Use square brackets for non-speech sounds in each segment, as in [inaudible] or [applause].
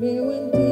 Creo en ti,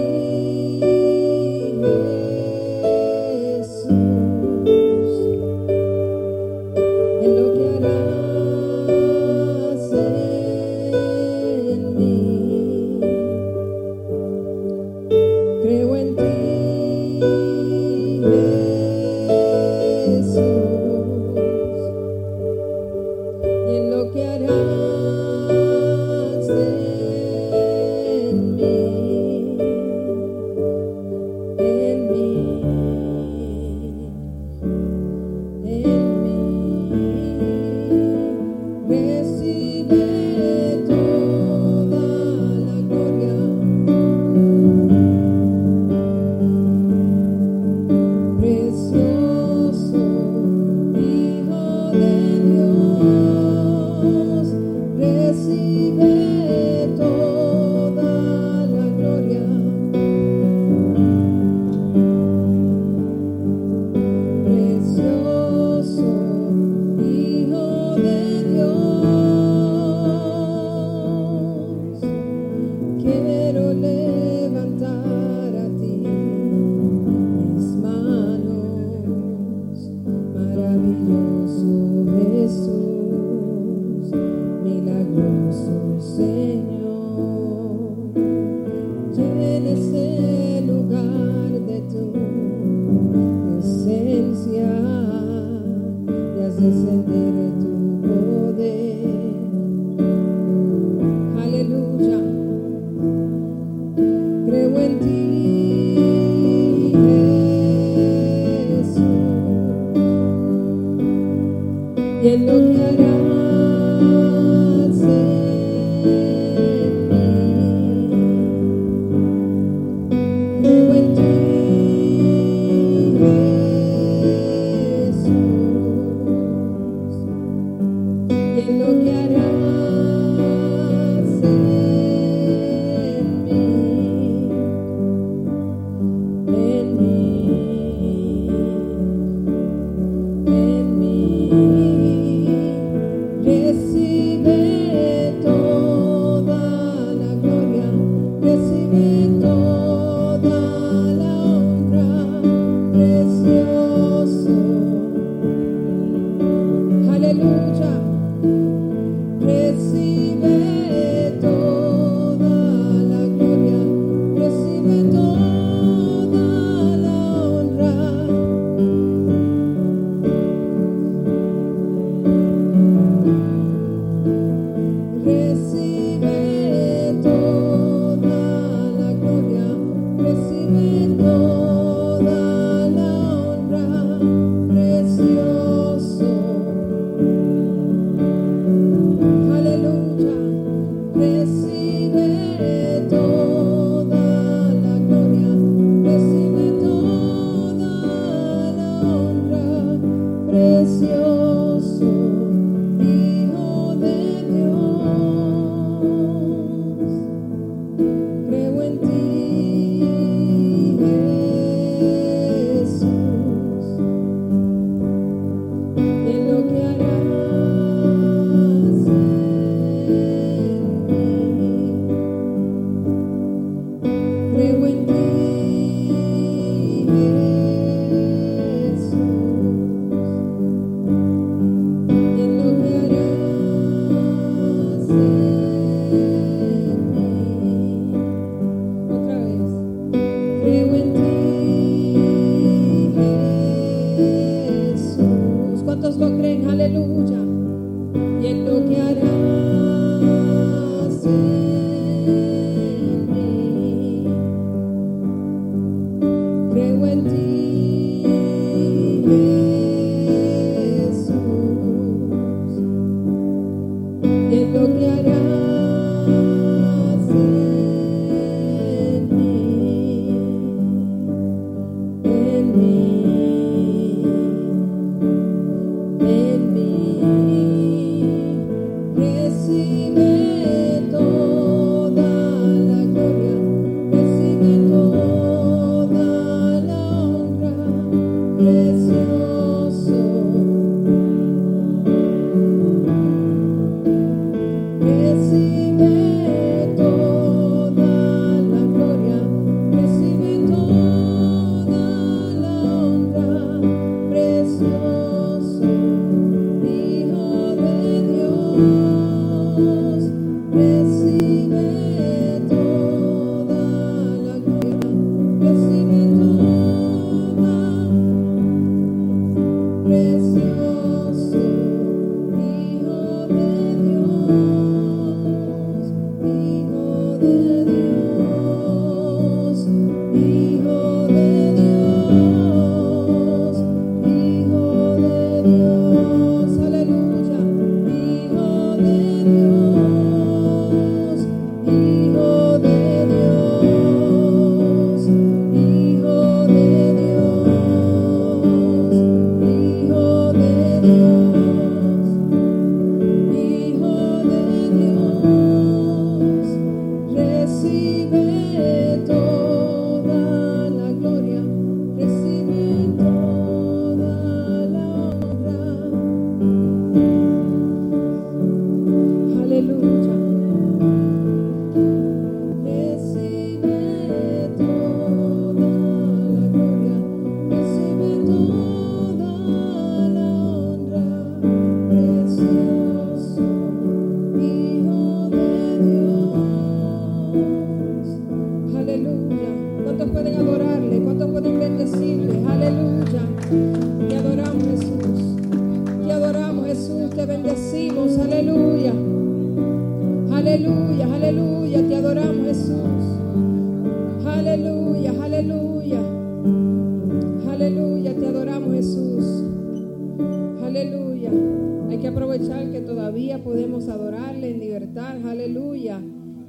que todavía podemos adorarle en libertad, aleluya.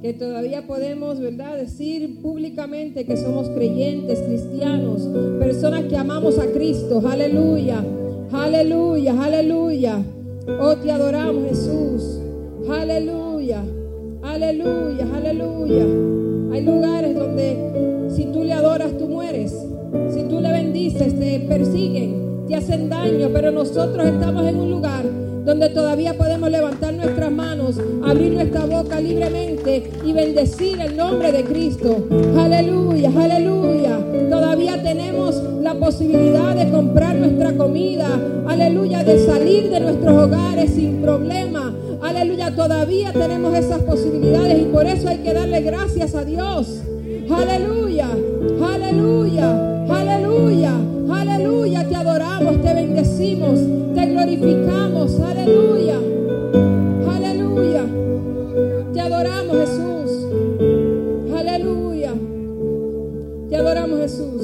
Que todavía podemos, ¿verdad?, decir públicamente que somos creyentes, cristianos, personas que amamos a Cristo, aleluya, aleluya, aleluya. Oh, te adoramos, Jesús, aleluya, aleluya, aleluya. Hay lugares donde si tú le adoras, tú mueres. Si tú le bendices, te persiguen, te hacen daño, pero nosotros estamos en un lugar donde todavía podemos levantar nuestras manos, abrir nuestra boca libremente y bendecir el nombre de Cristo. Aleluya, aleluya. Todavía tenemos la posibilidad de comprar nuestra comida, aleluya, de salir de nuestros hogares sin problema. Aleluya, todavía tenemos esas posibilidades y por eso hay que darle gracias a Dios. Aleluya, aleluya, aleluya, aleluya. Te adoramos, te bendecimos, glorificamos. Aleluya, aleluya. Te adoramos, Jesús. Aleluya. Te adoramos, Jesús.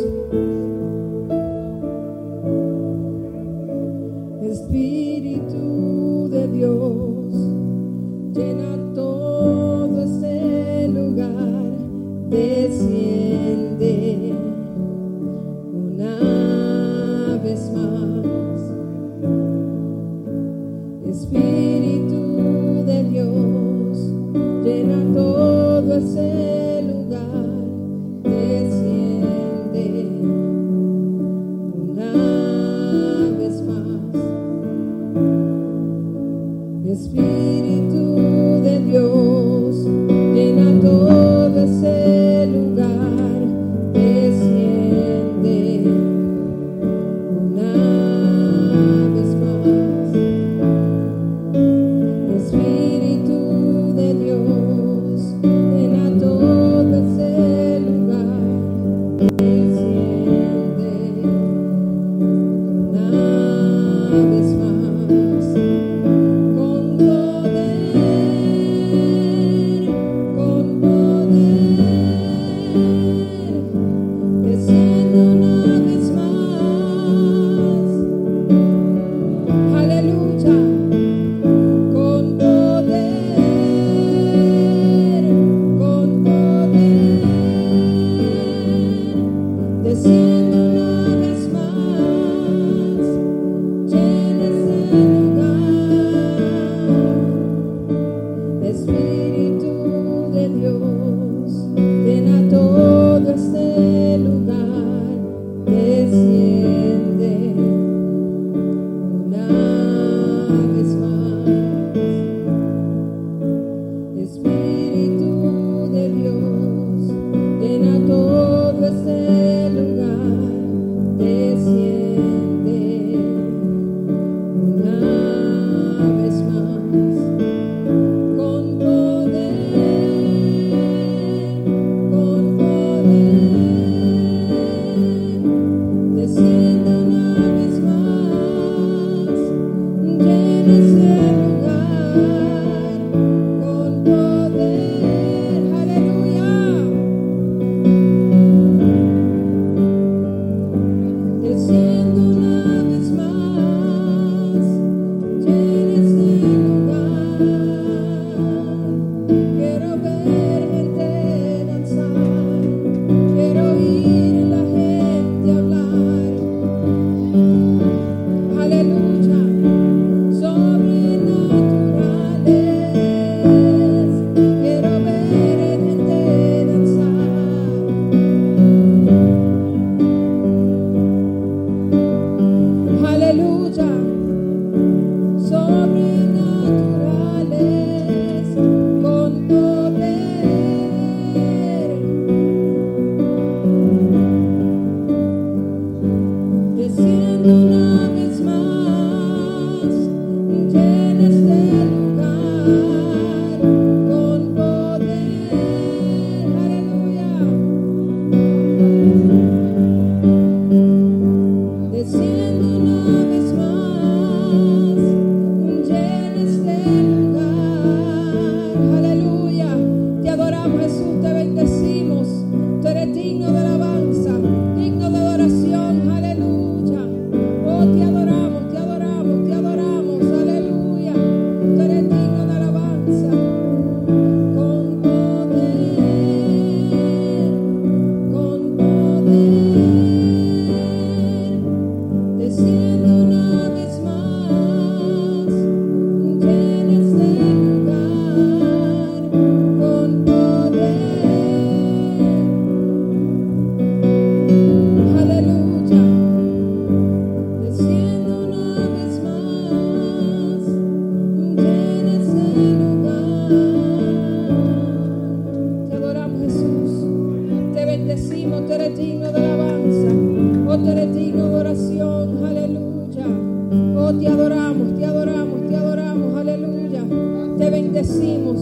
bendecimos.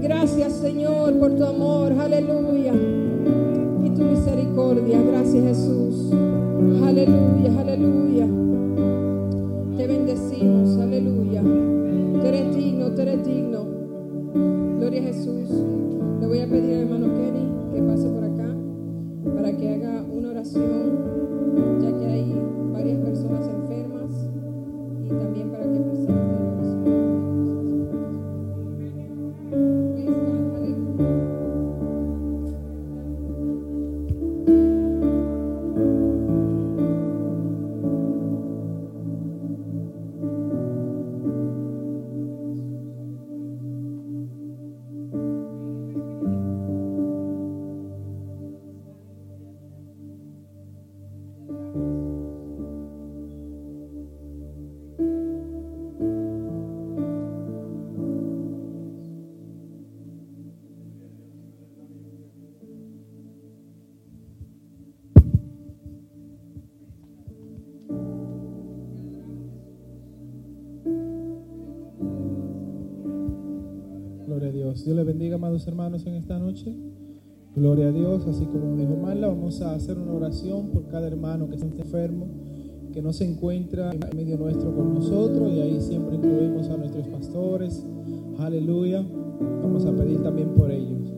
Gracias Señor por tu amor, aleluya. Y tu misericordia, gracias Jesús. Aleluya, aleluya. Te bendecimos, aleluya. Tú eres digno, tú eres digno. Gloria a Jesús. Le voy a pedir al hermano Kenny que pase por acá para que haga una oración, ya que hay varias personas enfermas y también para que presente. Dios. Dios le bendiga, amados hermanos, en esta noche. Gloria a Dios. Así como dijo Marla, vamos a hacer una oración por cada hermano que está enfermo, que no se encuentra en medio nuestro con nosotros. Y ahí siempre incluimos a nuestros pastores. Aleluya. Vamos a pedir también por ellos.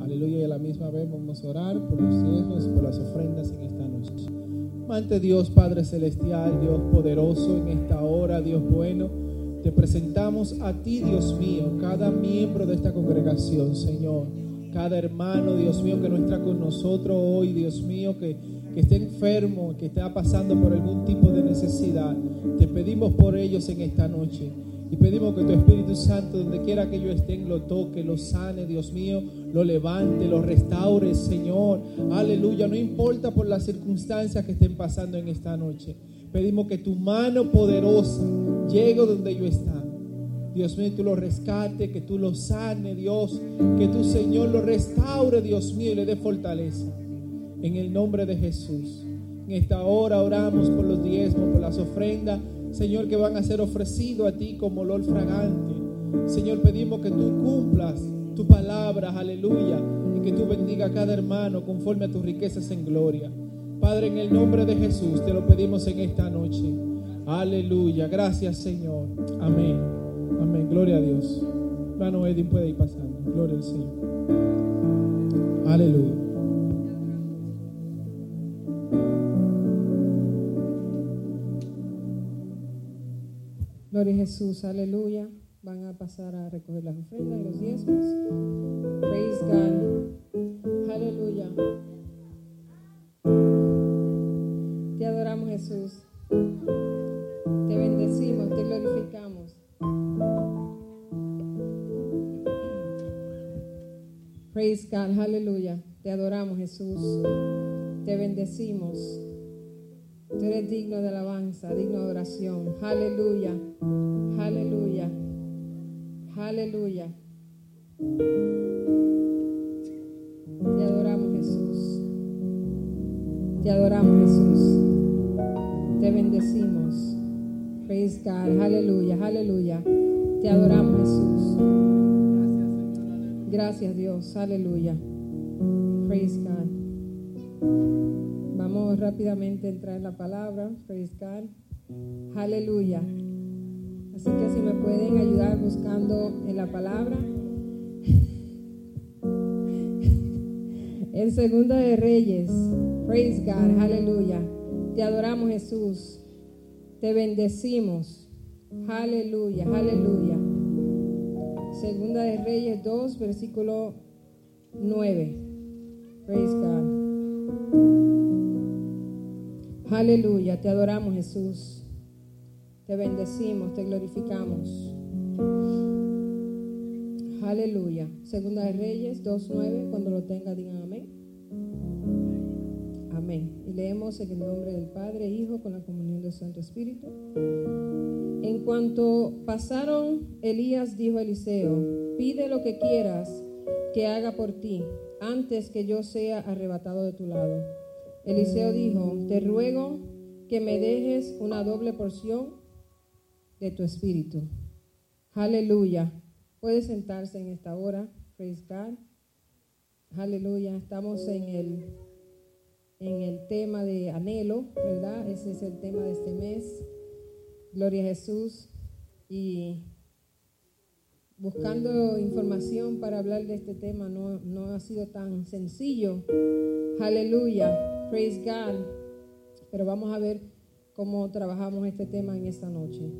Aleluya. Y a la misma vez vamos a orar por los hijos, por las ofrendas en esta noche. Ante Dios Padre Celestial, Dios poderoso en esta hora, Dios bueno. Te presentamos a ti, Dios mío, cada miembro de esta congregación, Señor. Cada hermano, Dios mío, que no está con nosotros hoy, Dios mío, que, que esté enfermo, que esté pasando por algún tipo de necesidad. Te pedimos por ellos en esta noche. Y pedimos que tu Espíritu Santo, donde quiera que ellos estén, lo toque, lo sane, Dios mío, lo levante, lo restaure, Señor. Aleluya. No importa por las circunstancias que estén pasando en esta noche. Pedimos que tu mano poderosa llegue donde ellos están. Dios mío, tú lo rescate, que tú lo sane, Dios. Que tu Señor lo restaure, Dios mío, y le dé fortaleza. En el nombre de Jesús. En esta hora oramos por los diezmos, por las ofrendas, Señor, que van a ser ofrecidos a ti como olor fragante. Señor, pedimos que tú cumplas tu palabra, aleluya, y que tú bendiga a cada hermano conforme a tus riquezas en gloria. Padre, en el nombre de Jesús te lo pedimos en esta noche. Aleluya. Gracias, Señor. Amén. Amén. Gloria a Dios. Hermano Edwin puede ir pasando. Gloria al Señor. Aleluya. Gloria a Jesús, aleluya. Van a pasar a recoger las ofrendas y los diezmos. Praise God. Aleluya. Te adoramos Jesús. Te bendecimos, te glorificamos. Praise God, aleluya. Te adoramos Jesús. Te bendecimos. Tú eres digno de alabanza, digno de oración. Aleluya. Aleluya. Aleluya. Te adoramos Jesús. Te adoramos Jesús. Te bendecimos. Praise God. Aleluya. Aleluya. Te adoramos Jesús. Gracias Dios. Aleluya. Praise God. Vamos rápidamente a entrar en la palabra. Praise God. Aleluya. Así que si me pueden ayudar buscando en la palabra. [laughs] En Segunda de Reyes. Praise God. Aleluya. Te adoramos Jesús. Te bendecimos. Aleluya. Aleluya. Segunda de Reyes 2, versículo 9. Praise God. Aleluya, te adoramos Jesús. Te bendecimos, te glorificamos. Aleluya. Segunda de Reyes 2.9, cuando lo tenga digan amén. Amén. Y leemos en el nombre del Padre, Hijo, con la comunión del Santo Espíritu. En cuanto pasaron, Elías dijo a Eliseo, pide lo que quieras que haga por ti, antes que yo sea arrebatado de tu lado. Eliseo dijo, te ruego que me dejes una doble porción de tu espíritu. Aleluya. Puede sentarse en esta hora. Praise. Aleluya. Estamos en el, en el tema de anhelo, ¿verdad? Ese es el tema de este mes. Gloria a Jesús. Y buscando información para hablar de este tema no, no ha sido tan sencillo. Aleluya. Praise God. Pero vamos a ver cómo trabajamos este tema en esta noche.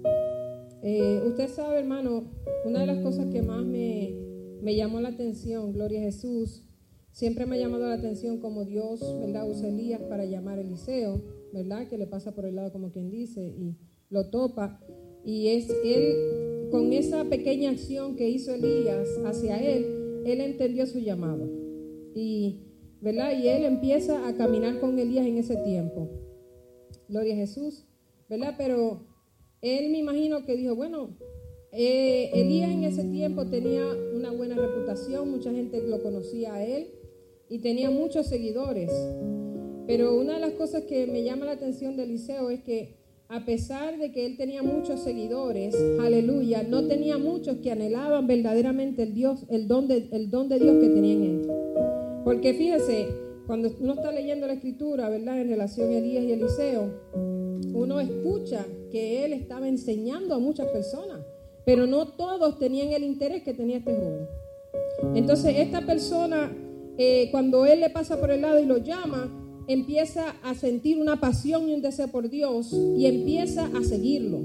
Eh, usted sabe, hermano, una de las cosas que más me, me llamó la atención, Gloria a Jesús, siempre me ha llamado la atención como Dios, ¿verdad? Usa Elías para llamar a Eliseo, ¿verdad? Que le pasa por el lado como quien dice y lo topa. Y es él, con esa pequeña acción que hizo Elías hacia él, él entendió su llamado. Y, ¿verdad? Y él empieza a caminar con Elías en ese tiempo. Gloria a Jesús, ¿verdad? Pero él me imagino que dijo, bueno, eh, Elías en ese tiempo tenía una buena reputación, mucha gente lo conocía a él y tenía muchos seguidores. Pero una de las cosas que me llama la atención de Eliseo es que a pesar de que él tenía muchos seguidores, aleluya, no tenía muchos que anhelaban verdaderamente el Dios, el don de, don de Dios que tenía en él. Porque fíjese, cuando uno está leyendo la escritura, ¿verdad? En relación a Elías y Eliseo, uno escucha que él estaba enseñando a muchas personas, pero no todos tenían el interés que tenía este joven. Entonces, esta persona, eh, cuando él le pasa por el lado y lo llama, empieza a sentir una pasión y un deseo por Dios y empieza a seguirlo.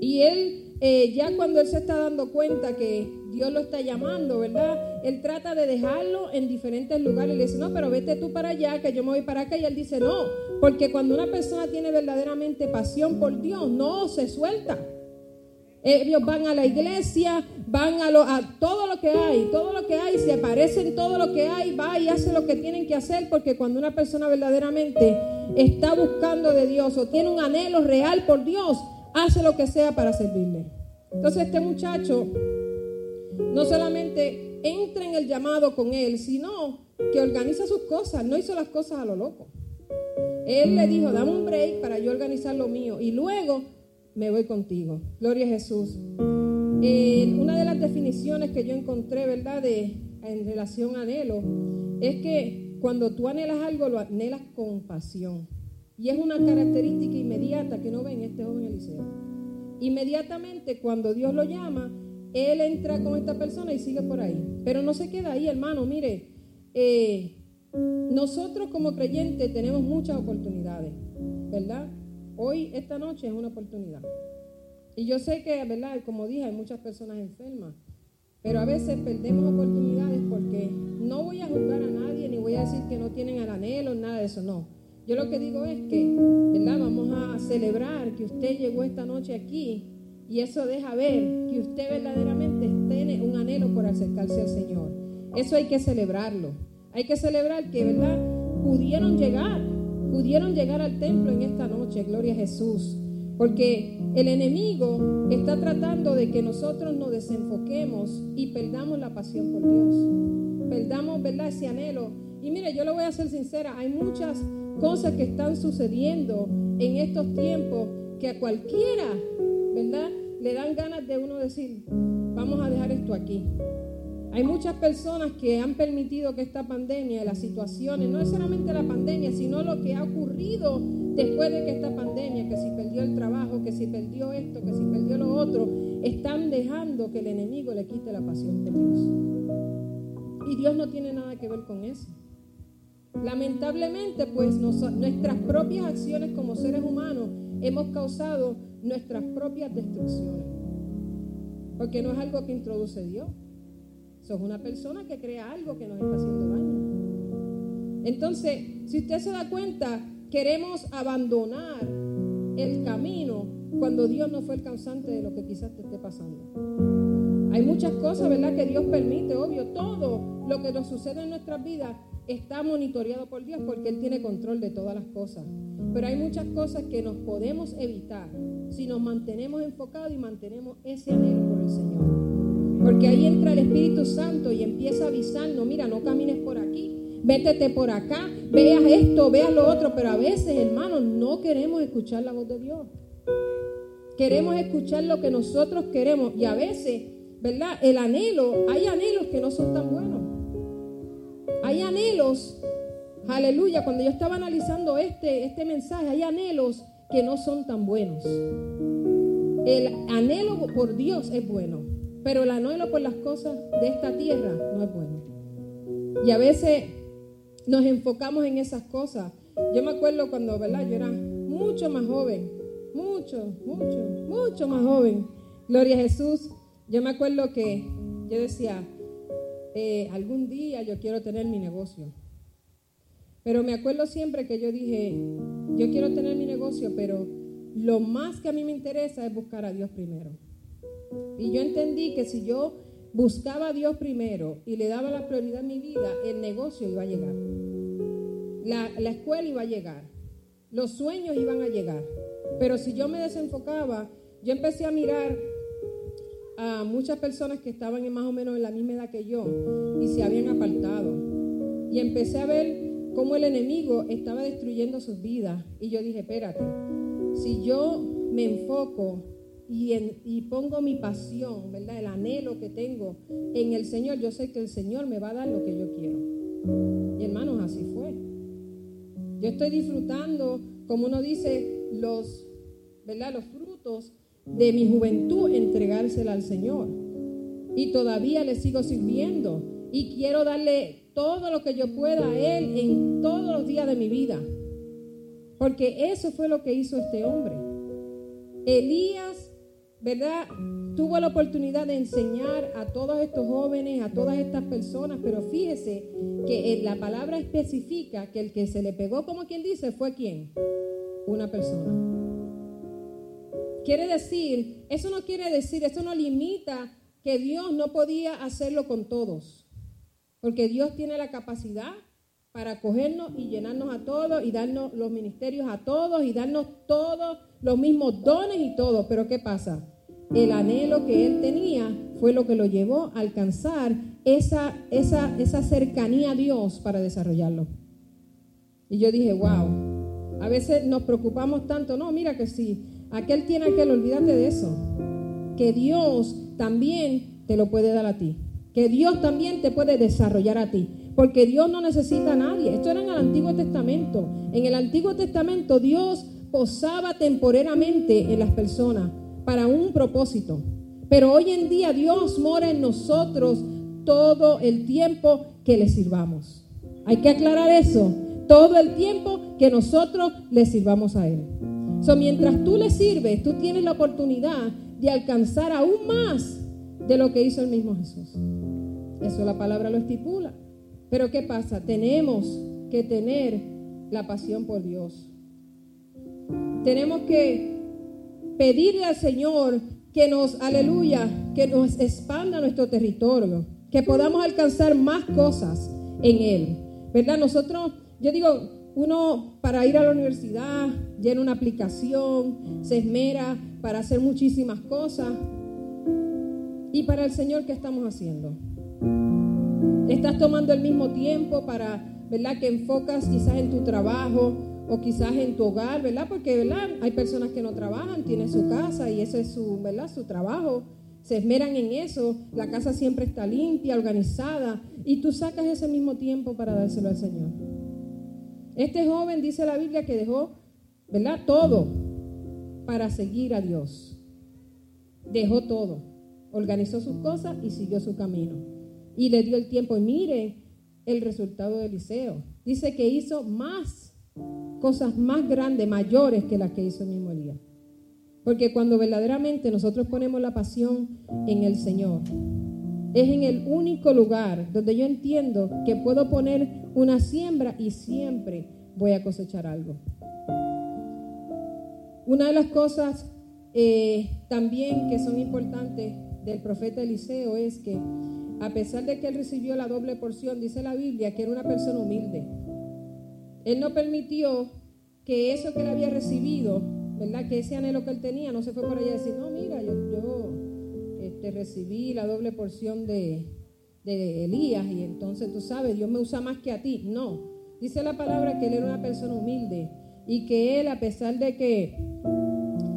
Y él, eh, ya cuando él se está dando cuenta que Dios lo está llamando, ¿verdad? Él trata de dejarlo en diferentes lugares le dice, no, pero vete tú para allá, que yo me voy para acá. Y él dice, no, porque cuando una persona tiene verdaderamente pasión por Dios, no se suelta. Ellos van a la iglesia, van a, lo, a todo lo que hay, todo lo que hay, se aparece en todo lo que hay, va y hace lo que tienen que hacer, porque cuando una persona verdaderamente está buscando de Dios o tiene un anhelo real por Dios, hace lo que sea para servirle. Entonces este muchacho no solamente entra en el llamado con él, sino que organiza sus cosas, no hizo las cosas a lo loco. Él le dijo, dame un break para yo organizar lo mío y luego me voy contigo. Gloria a Jesús. una de las definiciones que yo encontré, ¿verdad?, de, en relación a anhelo, es que cuando tú anhelas algo, lo anhelas con pasión. Y es una característica inmediata que no ve en este joven Eliseo. Inmediatamente cuando Dios lo llama, él entra con esta persona y sigue por ahí. Pero no se queda ahí, hermano. Mire, eh, nosotros como creyentes tenemos muchas oportunidades, ¿verdad? Hoy, esta noche es una oportunidad. Y yo sé que, ¿verdad? Como dije, hay muchas personas enfermas. Pero a veces perdemos oportunidades porque no voy a juzgar a nadie ni voy a decir que no tienen el anhelo, nada de eso, no. Yo lo que digo es que, ¿verdad? Vamos a celebrar que usted llegó esta noche aquí y eso deja ver que usted verdaderamente tiene un anhelo por acercarse al Señor. Eso hay que celebrarlo. Hay que celebrar que, ¿verdad? Pudieron llegar, pudieron llegar al templo en esta noche, gloria a Jesús. Porque el enemigo está tratando de que nosotros nos desenfoquemos y perdamos la pasión por Dios. Perdamos, ¿verdad? Ese anhelo. Y mire, yo le voy a ser sincera, hay muchas cosas que están sucediendo en estos tiempos que a cualquiera, ¿verdad? Le dan ganas de uno decir, vamos a dejar esto aquí. Hay muchas personas que han permitido que esta pandemia, las situaciones, no necesariamente la pandemia, sino lo que ha ocurrido después de que esta pandemia, que si perdió el trabajo, que si perdió esto, que si perdió lo otro, están dejando que el enemigo le quite la pasión por Dios. Y Dios no tiene nada que ver con eso. Lamentablemente, pues nuestras propias acciones como seres humanos hemos causado nuestras propias destrucciones. Porque no es algo que introduce Dios. Sos una persona que crea algo que nos está haciendo daño. Entonces, si usted se da cuenta, queremos abandonar el camino cuando Dios no fue el causante de lo que quizás te esté pasando. Hay muchas cosas, ¿verdad?, que Dios permite, obvio, todo lo que nos sucede en nuestras vidas está monitoreado por Dios porque Él tiene control de todas las cosas. Pero hay muchas cosas que nos podemos evitar si nos mantenemos enfocados y mantenemos ese anhelo por el Señor. Porque ahí entra el Espíritu Santo y empieza a avisarnos, mira, no camines por aquí, vétete por acá, veas esto, veas lo otro, pero a veces, hermanos, no queremos escuchar la voz de Dios. Queremos escuchar lo que nosotros queremos y a veces, ¿verdad? El anhelo, hay anhelos que no son tan buenos. hay anhelos, aleluya, cuando yo estaba analizando este, este mensaje, hay anhelos que no son tan buenos. El anhelo por Dios es bueno, pero el anhelo por las cosas de esta tierra no es bueno. Y a veces nos enfocamos en esas cosas. Yo me acuerdo cuando, ¿verdad? Yo era mucho más joven, mucho, mucho, mucho más joven. Gloria a Jesús. Yo me acuerdo que yo decía, eh, algún día yo quiero tener mi negocio. Pero me acuerdo siempre que yo dije, yo quiero tener mi negocio, pero lo más que a mí me interesa es buscar a Dios primero. Y yo entendí que si yo buscaba a Dios primero y le daba la prioridad en mi vida, el negocio iba a llegar. La, la escuela iba a llegar. Los sueños iban a llegar. Pero si yo me desenfocaba, yo empecé a mirar a muchas personas que estaban en más o menos en la misma edad que yo y se habían apartado. Y empecé a ver cómo el enemigo estaba destruyendo sus vidas. Y yo dije, espérate, si yo me enfoco y, pongo mi pasión, ¿verdad? El anhelo que tengo en el Señor, yo sé que el Señor me va a dar lo que yo quiero. Y hermanos, así fue. Yo estoy disfrutando, como uno dice, los, ¿verdad? Los frutos de mi juventud, entregársela al Señor. Y todavía le sigo sirviendo. Y quiero darle todo lo que yo pueda a Él en todos los días de mi vida. Porque eso fue lo que hizo este hombre. Elías ¿verdad? Tuvo la oportunidad de enseñar a todos estos jóvenes, a todas estas personas, pero fíjese que la palabra especifica que el que se le pegó, como quien dice, fue quién? Una persona. Quiere decir, eso no quiere decir, eso no limita que Dios no podía hacerlo con todos, porque Dios tiene la capacidad para cogernos y llenarnos a todos y darnos los ministerios a todos y darnos todos los mismos dones y todo. Pero ¿qué pasa? El anhelo que él tenía fue lo que lo llevó a alcanzar esa, esa, esa cercanía a Dios para desarrollarlo. Y yo dije, wow, a veces nos preocupamos tanto, no, mira que si aquel tiene aquel, olvídate de eso, que Dios también te lo puede dar a ti, que Dios también te puede desarrollar a ti, porque Dios no necesita a nadie. Esto era en el Antiguo Testamento. En el Antiguo Testamento Dios posaba temporalmente en las personas para un propósito. Pero hoy en día Dios mora en nosotros todo el tiempo que le sirvamos. Hay que aclarar eso. Todo el tiempo que nosotros le sirvamos a Él. So, mientras tú le sirves, tú tienes la oportunidad de alcanzar aún más de lo que hizo el mismo Jesús. Eso la palabra lo estipula. Pero ¿qué pasa? Tenemos que tener la pasión por Dios. Tenemos que pedirle al Señor que nos, aleluya, que nos expanda nuestro territorio, que podamos alcanzar más cosas en Él. ¿Verdad? Nosotros, yo digo, uno para ir a la universidad llena una aplicación, se esmera para hacer muchísimas cosas. ¿Y para el Señor qué estamos haciendo? Estás tomando el mismo tiempo para, ¿verdad? Que enfocas quizás en tu trabajo, o quizás en tu hogar, ¿verdad? Porque, ¿verdad? Hay personas que no trabajan, tienen su casa y ese es su, ¿verdad? Su trabajo. Se esmeran en eso, la casa siempre está limpia, organizada, y tú sacas ese mismo tiempo para dárselo al Señor. Este joven dice la Biblia que dejó, ¿verdad? Todo para seguir a Dios. Dejó todo, organizó sus cosas y siguió su camino. Y le dio el tiempo. Y mire el resultado de Eliseo. Dice que hizo más cosas más grandes, mayores que las que hizo el mismo día. Porque cuando verdaderamente nosotros ponemos la pasión en el Señor, es en el único lugar donde yo entiendo que puedo poner una siembra y siempre voy a cosechar algo. Una de las cosas eh, también que son importantes del profeta Eliseo es que a pesar de que él recibió la doble porción, dice la Biblia que era una persona humilde. Él no permitió que eso que él había recibido, ¿verdad? Que ese anhelo que él tenía, no se fue por allá a decir, no, mira, yo, este, recibí la doble porción de, de Elías y entonces tú sabes, Dios me usa más que a ti. No, dice la palabra que él era una persona humilde y que él, a pesar de que,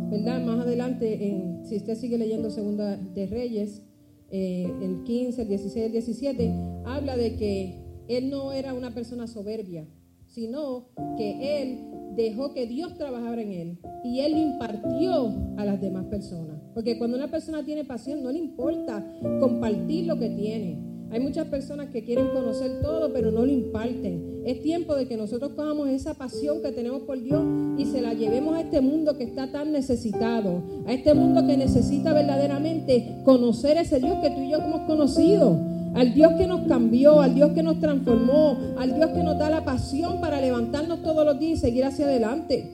¿verdad? Más adelante, en, si usted sigue leyendo Segunda de Reyes, eh, el 15, el 16, el 17, habla de que Él no era una persona soberbia, sino que él dejó que Dios trabajara en él y él impartió a las demás personas. Porque cuando una persona tiene pasión, no le importa compartir lo que tiene. Hay muchas personas que quieren conocer todo, pero no lo imparten. Es tiempo de que nosotros cojamos esa pasión que tenemos por Dios y se la llevemos a este mundo que está tan necesitado, a este mundo que necesita verdaderamente conocer ese Dios que tú y yo hemos conocido al Dios que nos cambió, al Dios que nos transformó, al Dios que nos da la pasión para levantarnos todos los días y seguir hacia adelante.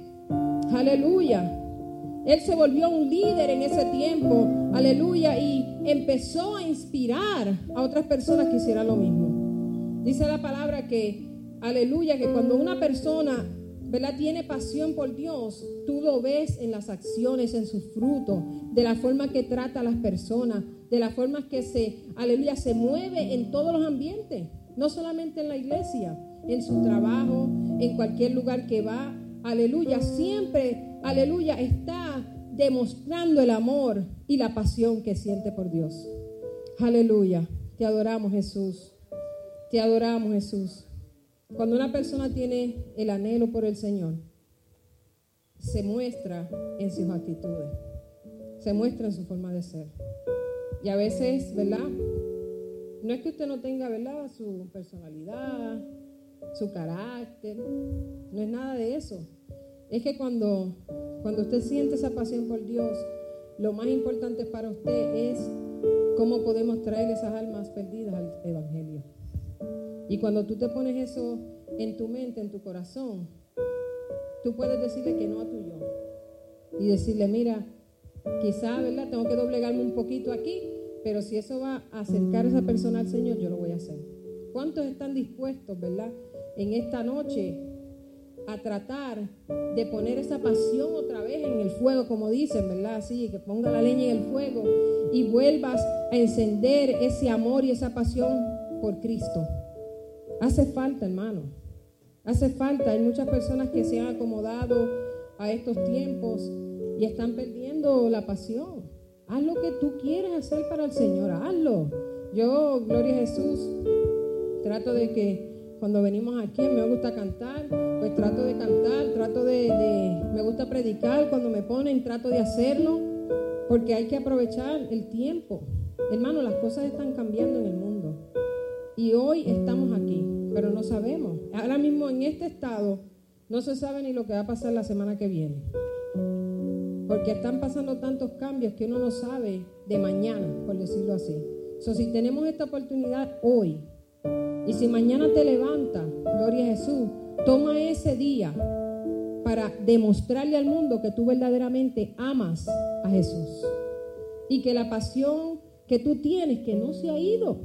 Aleluya. Él se volvió un líder en ese tiempo, aleluya, y empezó a inspirar a otras personas que hicieran lo mismo. Dice la palabra que, aleluya, que cuando una persona ¿verdad? Tiene pasión por Dios, tú lo ves en las acciones, en sus frutos, de la forma que trata a las personas, de la forma que se, aleluya, se mueve en todos los ambientes, no solamente en la iglesia, en su trabajo, en cualquier lugar que va, aleluya, siempre, aleluya, está demostrando el amor y la pasión que siente por Dios. Aleluya, te adoramos Jesús, te adoramos Jesús. Cuando una persona tiene el anhelo por el Señor, se muestra en sus actitudes, se muestra en su forma de ser. Y a veces, ¿verdad? No es que usted no tenga, ¿verdad? Su personalidad, su carácter, no es nada de eso. Es que cuando, cuando usted siente esa pasión por Dios, lo más importante para usted es cómo podemos traer esas almas perdidas al Evangelio. Y cuando tú te pones eso en tu mente, en tu corazón, tú puedes decirle que no a tu yo. Y decirle, mira, quizá, ¿verdad? Tengo que doblegarme un poquito aquí, pero si eso va a acercar a esa persona al Señor, yo lo voy a hacer. ¿Cuántos están dispuestos, verdad, en esta noche a tratar de poner esa pasión otra vez en el fuego, como dicen, ¿verdad? Así, que ponga la leña en el fuego y vuelvas a encender ese amor y esa pasión por Cristo. Hace falta, hermano. Hace falta. Hay muchas personas que se han acomodado a estos tiempos y están perdiendo la pasión. Haz lo que tú quieres hacer para el Señor. Hazlo. Yo, gloria a Jesús, trato de que cuando venimos aquí me gusta cantar, pues trato de cantar, trato de, de, me gusta predicar, cuando me ponen trato de hacerlo, porque hay que aprovechar el tiempo. Hermano, las cosas están cambiando en el mundo. Y hoy estamos aquí, pero no sabemos. Ahora mismo en este estado no se sabe ni lo que va a pasar la semana que viene. Porque están pasando tantos cambios que uno no sabe de mañana, por decirlo así. So, si tenemos esta oportunidad hoy, y si mañana te levantas, gloria a Jesús, toma ese día para demostrarle al mundo que tú verdaderamente amas a Jesús. Y que la pasión que tú tienes, que no se ha ido,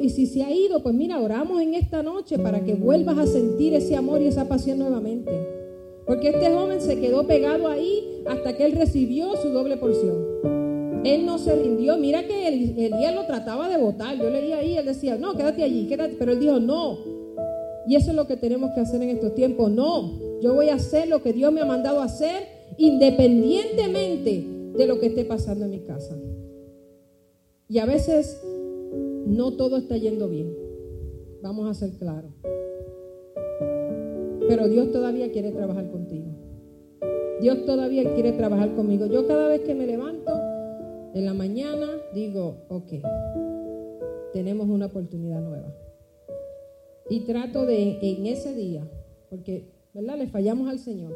y si se ha ido, pues mira, oramos en esta noche para que vuelvas a sentir ese amor y esa pasión nuevamente. Porque este joven se quedó pegado ahí hasta que él recibió su doble porción. Él no se rindió. Mira que el, día lo trataba de votar. Yo leía ahí, él decía, no, quédate allí, quédate. Pero él dijo, no. Y eso es lo que tenemos que hacer en estos tiempos. No, yo voy a hacer lo que Dios me ha mandado a hacer independientemente de lo que esté pasando en mi casa. Y a veces no todo está yendo bien. Vamos a ser claros. Pero Dios todavía quiere trabajar contigo. Dios todavía quiere trabajar conmigo. Yo cada vez que me levanto en la mañana digo, ok, tenemos una oportunidad nueva. Y trato de en ese día, porque, ¿verdad? Le fallamos al Señor.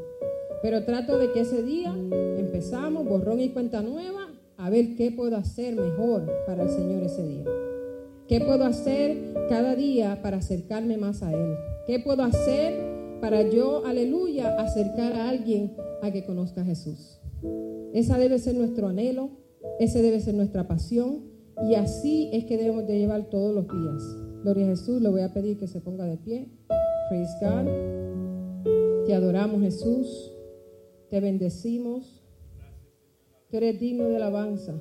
Pero trato de que ese día empezamos, borrón y cuenta nueva, a ver qué puedo hacer mejor para el Señor ese día. ¿Qué puedo hacer cada día para acercarme más a Él? ¿Qué puedo hacer para yo, aleluya, acercar a alguien a que conozca a Jesús? Esa debe ser nuestro anhelo, ese debe ser nuestra pasión y así es que debemos de llevar todos los días. Gloria a Jesús, le voy a pedir que se ponga de pie. Praise God. Te adoramos Jesús, te bendecimos. Tú eres digno de alabanza.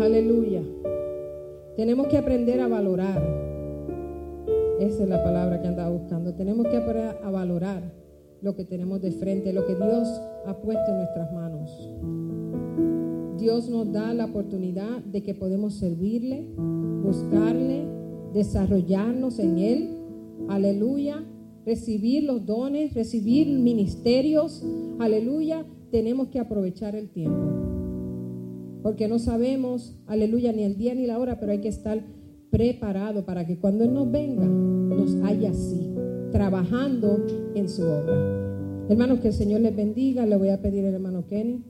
Aleluya. Tenemos que aprender a valorar. Esa es la palabra que andaba buscando. Tenemos que aprender a valorar lo que tenemos de frente, lo que Dios ha puesto en nuestras manos. Dios nos da la oportunidad de que podemos servirle, buscarle, desarrollarnos en Él. Aleluya. Recibir los dones, recibir ministerios. Aleluya. Tenemos que aprovechar el tiempo. Porque no sabemos, aleluya, ni el día ni la hora, pero hay que estar preparado para que cuando Él nos venga, nos haya así, trabajando en su obra. Hermanos, que el Señor les bendiga. Le voy a pedir al hermano Kenny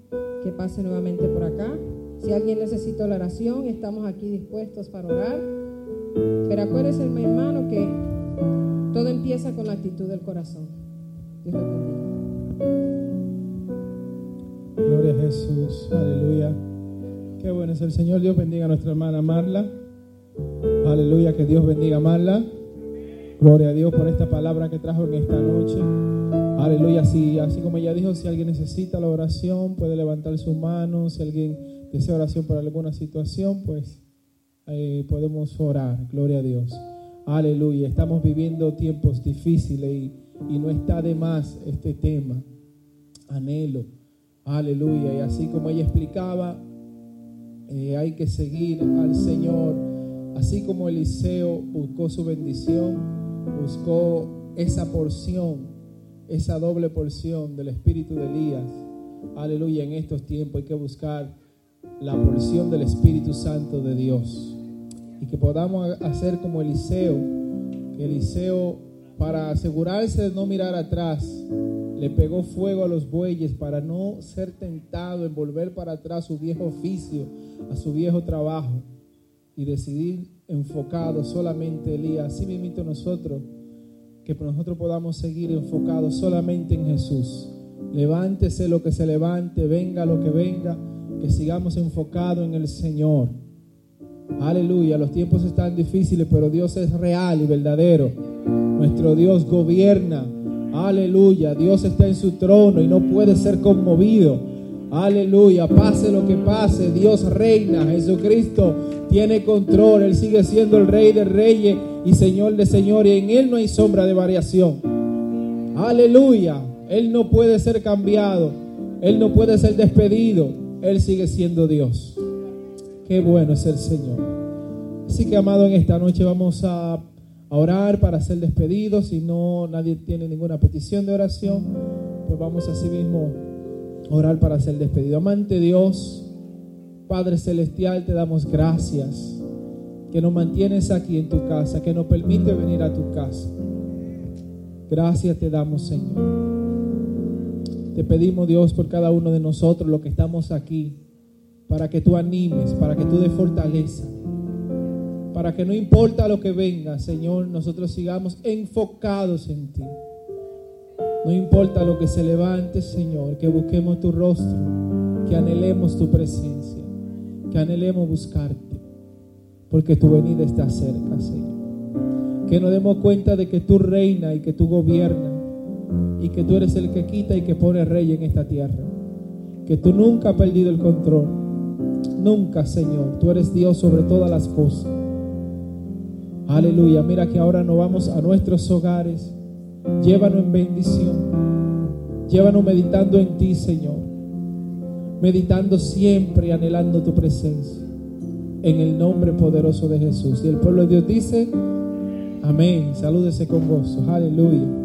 que pase nuevamente por acá. Si alguien necesita la oración, estamos aquí dispuestos para orar. Pero acuérdese, mi hermano, que todo empieza con la actitud del corazón. Dios les bendiga. Gloria a Jesús, aleluya. Qué bueno es el Señor. Dios bendiga a nuestra hermana Marla. Aleluya, que Dios bendiga a Marla. Gloria a Dios por esta palabra que trajo en esta noche. Aleluya, así, así como ella dijo, si alguien necesita la oración, puede levantar su mano. Si alguien desea oración por alguna situación, pues eh, podemos orar. Gloria a Dios. Aleluya, estamos viviendo tiempos difíciles y, y no está de más este tema. Anhelo. Aleluya. Y así como ella explicaba, eh, hay que seguir al Señor. Así como Eliseo buscó su bendición, buscó esa porción, esa doble porción del espíritu de Elías. Aleluya, en estos tiempos hay que buscar la porción del Espíritu Santo de Dios. Y que podamos hacer como Eliseo, Eliseo, para asegurarse de no mirar atrás, le pegó fuego a los bueyes para no ser tentado en volver para atrás su viejo oficio, a su viejo trabajo y decidir enfocado solamente Elías. Así mismo nosotros, que nosotros podamos seguir enfocados solamente en Jesús. Levántese lo que se levante, venga lo que venga, que sigamos enfocados en el Señor. Aleluya, los tiempos están difíciles, pero Dios es real y verdadero. Nuestro Dios gobierna. Aleluya, Dios está en su trono y no puede ser conmovido. Aleluya, pase lo que pase, Dios reina, Jesucristo tiene control, Él sigue siendo el Rey de Reyes y Señor de Señores, en Él no hay sombra de variación. Aleluya, Él no puede ser cambiado, Él no puede ser despedido, Él sigue siendo Dios. Qué bueno es el Señor. Así que, amado, en esta noche vamos a, orar para ser despedidos. Si no, nadie tiene ninguna petición de oración, pues vamos así mismo orar para ser despedido. Amante Dios, Padre Celestial, te damos gracias que nos mantienes aquí en tu casa, que nos permite venir a tu casa. Gracias te damos, Señor. Te pedimos, Dios, por cada uno de nosotros, los que estamos aquí, para que tú animes, para que tú des fortaleza, para que no importa lo que venga, Señor, nosotros sigamos enfocados en ti. No importa lo que se levante, Señor, que busquemos tu rostro, que anhelemos tu presencia, que anhelemos buscarte, porque tu venida está cerca, Señor. Que nos demos cuenta de que tú reinas y que tú gobiernas y que tú eres el que quita y que pone rey en esta tierra. Que tú nunca has perdido el control. Nunca, Señor. Tú eres Dios sobre todas las cosas. Aleluya. Mira que ahora nos vamos a nuestros hogares. Llévanos en bendición. Llévanos meditando en ti, Señor. Meditando siempre y anhelando tu presencia. En el nombre poderoso de Jesús. Y el pueblo de Dios dice, amén. Salúdese con gozo. Aleluya.